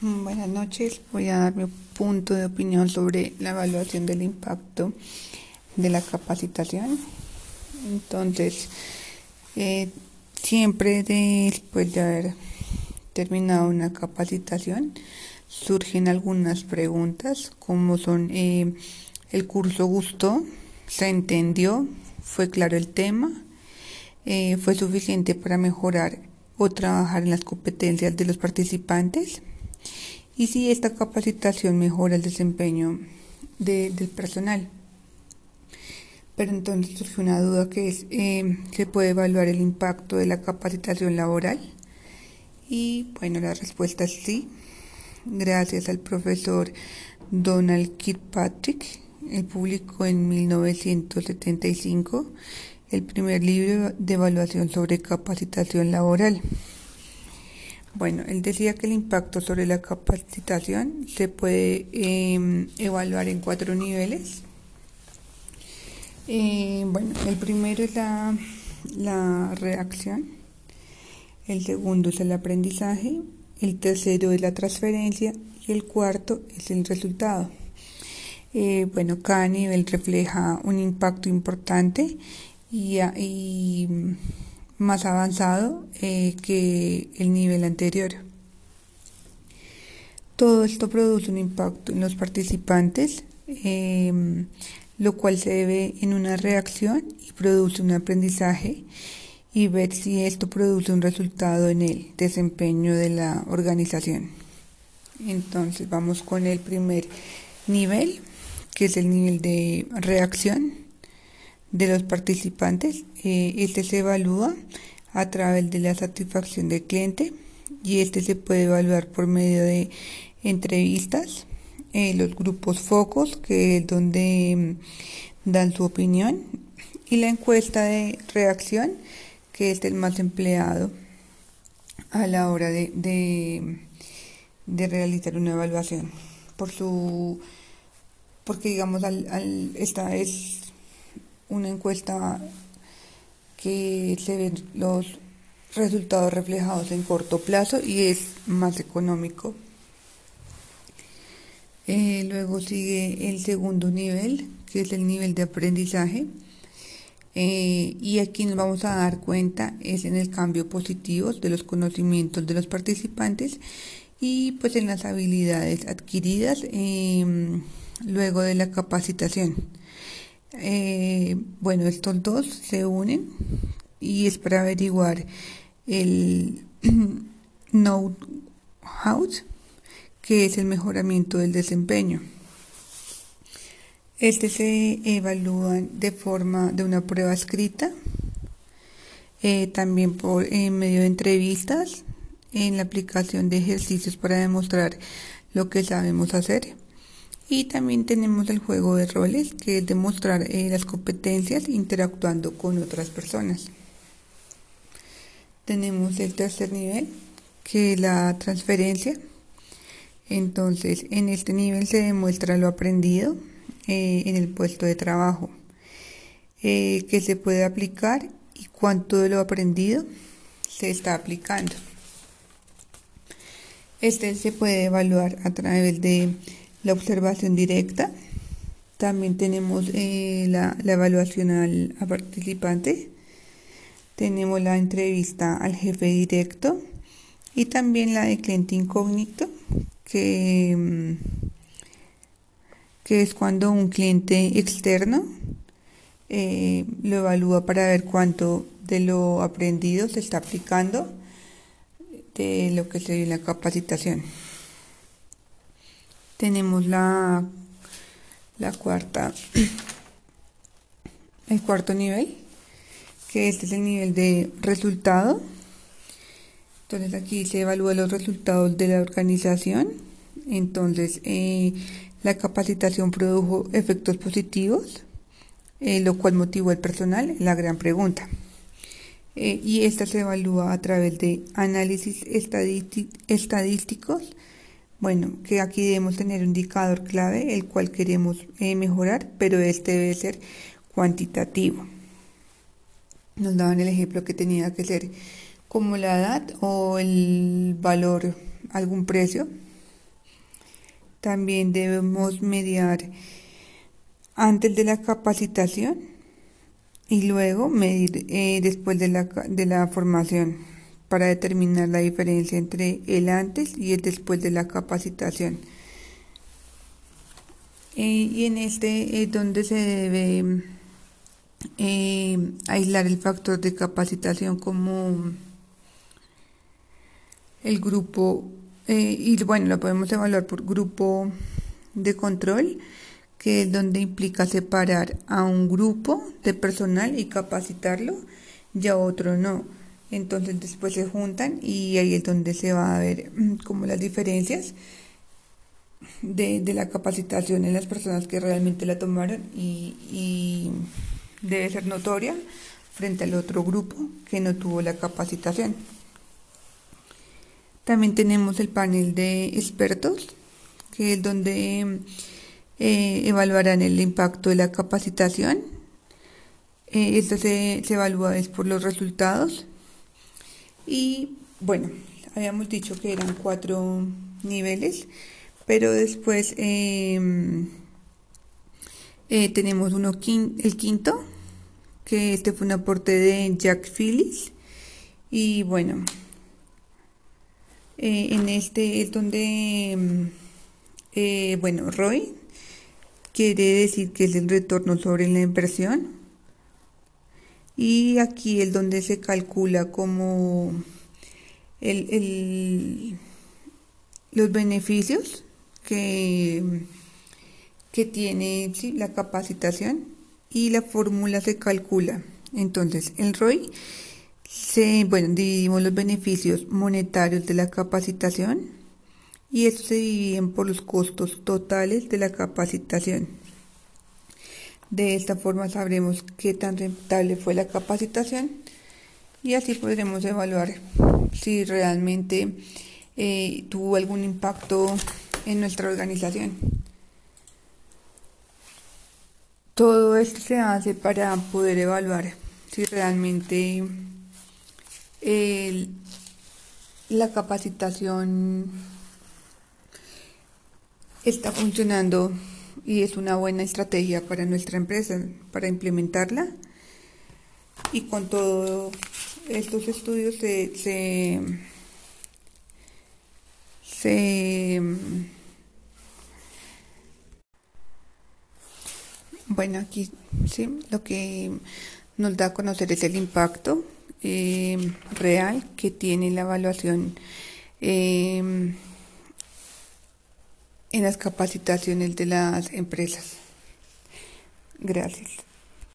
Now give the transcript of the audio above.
Mm, buenas noches, voy a dar mi punto de opinión sobre la evaluación del impacto de la capacitación. Entonces, eh, siempre después de haber terminado una capacitación, surgen algunas preguntas como son eh, el curso gustó, se entendió, fue claro el tema, eh, fue suficiente para mejorar o trabajar en las competencias de los participantes y si esta capacitación mejora el desempeño del personal. Pero entonces surge una duda que es, eh, ¿se puede evaluar el impacto de la capacitación laboral? Y bueno, la respuesta es sí. Gracias al profesor Donald Kirkpatrick, el publicó en 1975 el primer libro de evaluación sobre capacitación laboral. Bueno, él decía que el impacto sobre la capacitación se puede em, evaluar en cuatro niveles. Eh, bueno, el primero es la, la reacción, el segundo es el aprendizaje, el tercero es la transferencia y el cuarto es el resultado. Eh, bueno, cada nivel refleja un impacto importante y, más avanzado eh, que el nivel anterior. Todo esto produce un impacto en los participantes, em, lo cual se debe en una reacción y produce un aprendizaje y ver si esto produce un resultado en el desempeño de la organización. Entonces vamos con el primer nivel, que es el nivel de reacción de los participantes. Eh, este se evalúa a través de la satisfacción del cliente y este se puede evaluar por medio de entrevistas, eh, los grupos focos, que es donde mm, dan su opinión, y la encuesta de reacción, que es el más empleado a la hora de, de, realizar una evaluación. Por su, porque digamos, al, esta es una encuesta que se ven los resultados reflejados en corto plazo y es más económico. Eh, luego sigue el segundo nivel, que es el nivel de aprendizaje. Eh, y aquí nos vamos a dar cuenta es en el cambio positivo de los conocimientos de los participantes y pues en las habilidades adquiridas em, luego de la capacitación. Eh, bueno, estos dos se unen y es para averiguar el know-how, que es el mejoramiento del desempeño. Este se evalúa de forma de una prueba escrita, eh, también por en medio de entrevistas, en la aplicación de ejercicios para demostrar lo que sabemos hacer y también tenemos el juego de roles, que es demostrar eh, las competencias interactuando con otras personas. Tenemos el tercer nivel, que es la transferencia. Entonces, en este nivel se demuestra lo aprendido eh, en el puesto de trabajo, eh, que se puede aplicar y cuánto de lo aprendido se está aplicando. Este se puede evaluar a través de la observación directa. También tenemos eh, la, evaluación al, participante. Tenemos la entrevista al jefe directo y también la de cliente incógnito, que, mm, que es cuando un cliente externo eh, lo evalúa para ver cuánto de lo aprendido se está aplicando de lo que se dio en la capacitación. Tenemos la, la cuarta, el cuarto nivel, que este es el nivel de resultado. Entonces aquí se evalúan los resultados de la organización. Entonces eh, la capacitación produjo efectos positivos, eh, lo cual motivó al personal, la gran pregunta. Eh, y esta se evalúa a través de análisis estadísticos bueno, que aquí debemos tener un indicador clave, el cual queremos eh, mejorar, pero este debe ser cuantitativo. Nos daban el ejemplo que tenía que ser como la edad o el valor, algún precio también debemos mediar antes de la capacitación y luego medir eh, después de la, de la formación para determinar la diferencia entre el antes y el después de la capacitación. Eh, y en este es donde se debe eh, aislar el factor de capacitación como el grupo, y bueno, lo podemos evaluar por grupo de control que es donde implica separar a un grupo de personal y capacitarlo y a otro no. Entonces después se juntan y ahí es donde se va a ver mm, como las diferencias de, la capacitación en las personas que realmente la tomaron y, debe ser notoria frente al otro grupo que no tuvo la capacitación. También tenemos el panel de expertos, que es donde eh, evaluarán el impacto de la capacitación. Eh, esto se, evalúa es por los resultados. Y bueno, habíamos dicho que eran cuatro niveles, pero después em, eh, tenemos uno el quinto, que este fue un aporte de Jack Phillips. Y bueno, en este es donde, em, bueno, Roy quiere decir que es el retorno sobre la inversión. Y aquí es donde se calcula como los beneficios que, que tiene la capacitación y la fórmula se calcula. Entonces, el ROI, se, bueno, dividimos los beneficios monetarios de la capacitación y estos se dividen por los costos totales de la capacitación. De esta forma sabremos qué tan rentable fue la capacitación y así podremos evaluar si realmente eh, tuvo algún impacto en nuestra organización. Todo esto se hace para poder evaluar si realmente la capacitación está funcionando y es una buena estrategia para nuestra empresa, para implementarla. Y con todos estos estudios se, se, bueno, aquí sí, lo que nos da a conocer es el impacto eh, real que tiene la evaluación eh, en las capacitaciones de las empresas. Gracias.